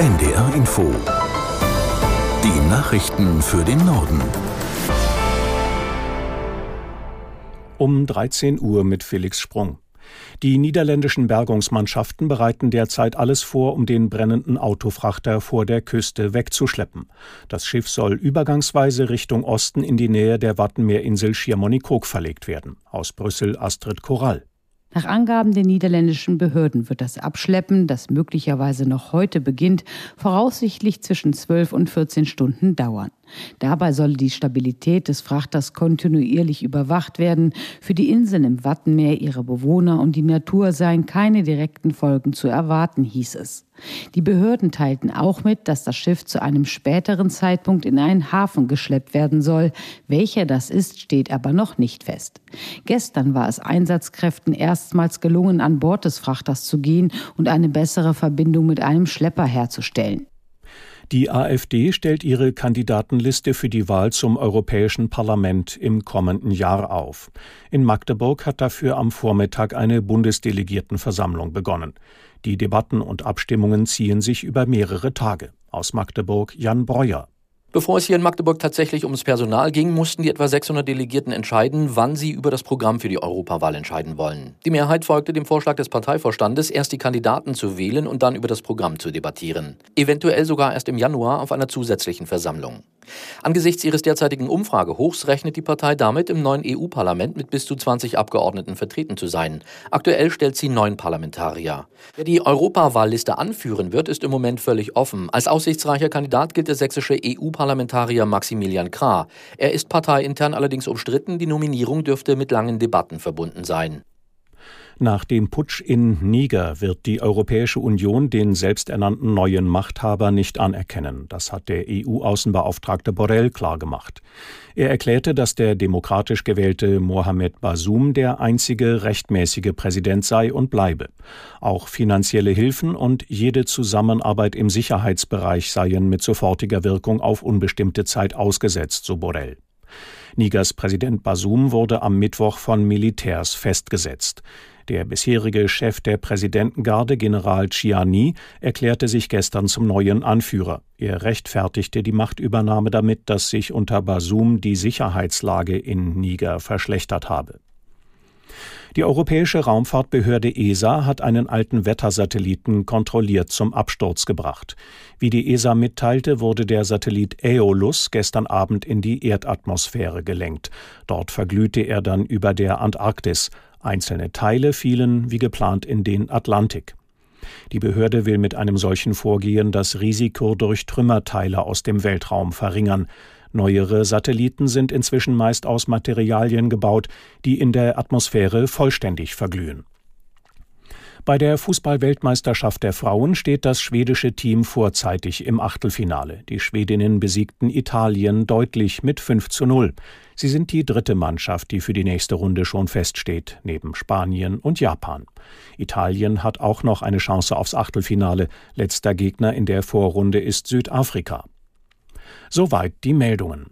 NDR Info. Die Nachrichten für den Norden. Um 13 Uhr mit Felix Sprung. Die niederländischen Bergungsmannschaften bereiten derzeit alles vor, um den brennenden Autofrachter vor der Küste wegzuschleppen. Das Schiff soll übergangsweise Richtung Osten in die Nähe der Wattenmeerinsel Schiermonnikoog verlegt werden. Aus Brüssel Astrid Korall. Nach Angaben der niederländischen Behörden wird das Abschleppen, das möglicherweise noch heute beginnt, voraussichtlich zwischen 12 und 14 Stunden dauern. Dabei solle die Stabilität des Frachters kontinuierlich überwacht werden. Für die Inseln im Wattenmeer, ihre Bewohner und die Natur seien keine direkten Folgen zu erwarten, hieß es. Die Behörden teilten auch mit, dass das Schiff zu einem späteren Zeitpunkt in einen Hafen geschleppt werden soll. Welcher das ist, steht aber noch nicht fest. Gestern war es Einsatzkräften erstmals gelungen, an Bord des Frachters zu gehen und eine bessere Verbindung mit einem Schlepper herzustellen. Die AfD stellt ihre Kandidatenliste für die Wahl zum Europäischen Parlament im kommenden Jahr auf. In Magdeburg hat dafür am Vormittag eine Bundesdelegiertenversammlung begonnen. Die Debatten und Abstimmungen ziehen sich über mehrere Tage. Aus Magdeburg Jan Breuer. Bevor es hier in Magdeburg tatsächlich ums Personal ging, mussten die etwa 600 Delegierten entscheiden, wann sie über das Programm für die Europawahl entscheiden wollen. Die Mehrheit folgte dem Vorschlag des Parteivorstandes, erst die Kandidaten zu wählen und dann über das Programm zu debattieren. Eventuell sogar erst im Januar auf einer zusätzlichen Versammlung. Angesichts ihres derzeitigen Umfragehochs rechnet die Partei damit, im neuen EU-Parlament mit bis zu 20 Abgeordneten vertreten zu sein. Aktuell stellt sie neun Parlamentarier. Wer die Europawahlliste anführen wird, ist im Moment völlig offen. Als aussichtsreicher Kandidat gilt der sächsische EU-Parlamentarier Maximilian Krah. Er ist parteiintern allerdings umstritten. Die Nominierung dürfte mit langen Debatten verbunden sein. Nach dem Putsch in Niger wird die Europäische Union den selbsternannten neuen Machthaber nicht anerkennen. Das hat der EU-Außenbeauftragte Borrell klargemacht. Er erklärte, dass der demokratisch gewählte Mohamed Bazoum der einzige rechtmäßige Präsident sei und bleibe. Auch finanzielle Hilfen und jede Zusammenarbeit im Sicherheitsbereich seien mit sofortiger Wirkung auf unbestimmte Zeit ausgesetzt, so Borrell. Nigers Präsident Basum wurde am Mittwoch von Militärs festgesetzt. Der bisherige Chef der Präsidentengarde, General Ciani, erklärte sich gestern zum neuen Anführer. Er rechtfertigte die Machtübernahme damit, dass sich unter Basum die Sicherheitslage in Niger verschlechtert habe. Die Europäische Raumfahrtbehörde ESA hat einen alten Wettersatelliten kontrolliert zum Absturz gebracht. Wie die ESA mitteilte, wurde der Satellit Aeolus gestern Abend in die Erdatmosphäre gelenkt. Dort verglühte er dann über der Antarktis. Einzelne Teile fielen wie geplant in den Atlantik. Die Behörde will mit einem solchen Vorgehen das Risiko durch Trümmerteile aus dem Weltraum verringern. Neuere Satelliten sind inzwischen meist aus Materialien gebaut, die in der Atmosphäre vollständig verglühen. Bei der Fußballweltmeisterschaft der Frauen steht das schwedische Team vorzeitig im Achtelfinale. Die Schwedinnen besiegten Italien deutlich mit 5 zu 0. Sie sind die dritte Mannschaft, die für die nächste Runde schon feststeht, neben Spanien und Japan. Italien hat auch noch eine Chance aufs Achtelfinale. Letzter Gegner in der Vorrunde ist Südafrika. Soweit die Meldungen.